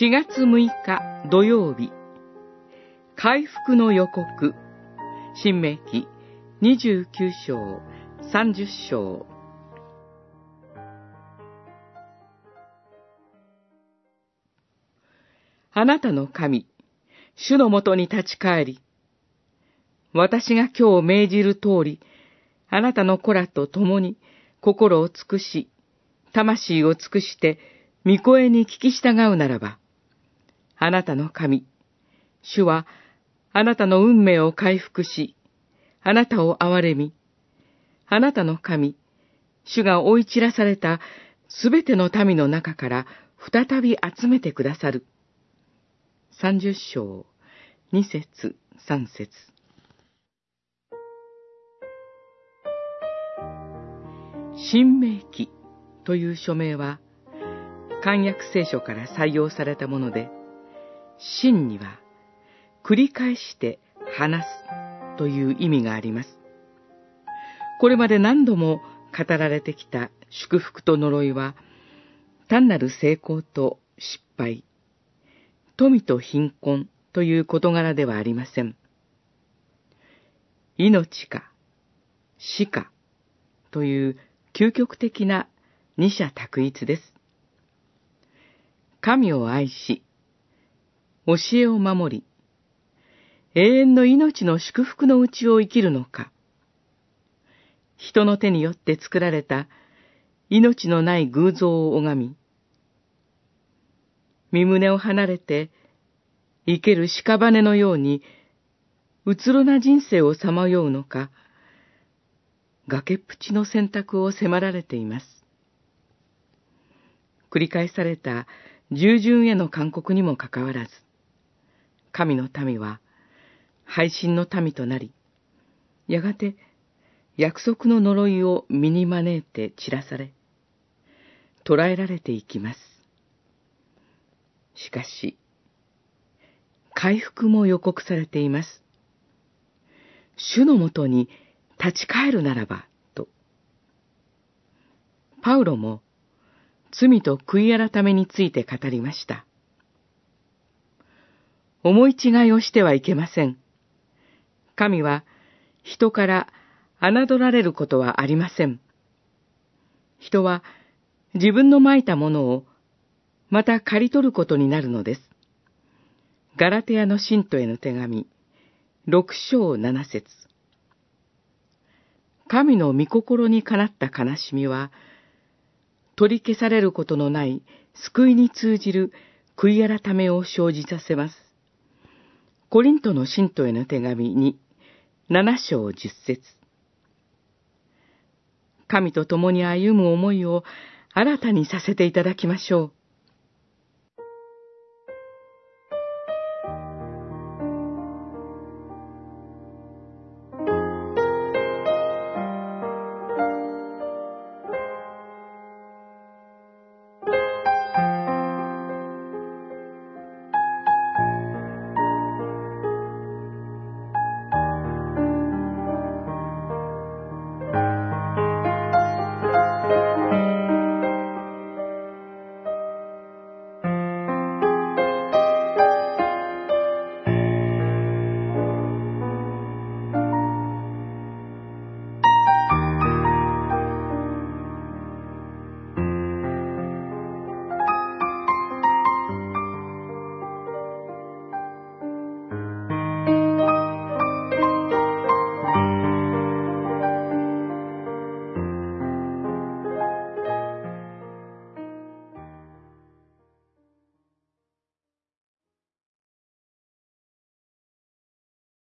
4月6日土曜日、回復の予告、新明記29章30章。あなたの神、主のもとに立ち返り、私が今日命じる通り、あなたの子らと共に心を尽くし、魂を尽くして、御声に聞き従うならば、あなたの神、主は、あなたの運命を回復し、あなたを憐れみ、あなたの神、主が追い散らされたすべての民の中から再び集めてくださる。三十章、二節、三節。新明記という書名は、漢約聖書から採用されたもので、真には繰り返して話すという意味があります。これまで何度も語られてきた祝福と呪いは、単なる成功と失敗、富と貧困という事柄ではありません。命か死かという究極的な二者択一です。神を愛し、教えを守り、永遠の命の祝福のうちを生きるのか、人の手によって作られた命のない偶像を拝み、身胸を離れて生ける屍のようにうつろな人生をさまようのか、崖っぷちの選択を迫られています。繰り返された従順への勧告にもかかわらず、神の民は配信の民となり、やがて約束の呪いを身に招いて散らされ、捕らえられていきます。しかし、回復も予告されています。主のもとに立ち返るならば、と。パウロも罪と悔い改めについて語りました。思い違いをしてはいけません。神は人から侮られることはありません。人は自分の蒔いたものをまた刈り取ることになるのです。ガラテヤの信徒への手紙、六章七節神の御心にかなった悲しみは、取り消されることのない救いに通じる悔い改めを生じさせます。コリントの信徒への手紙に、七章十節神と共に歩む思いを新たにさせていただきましょう。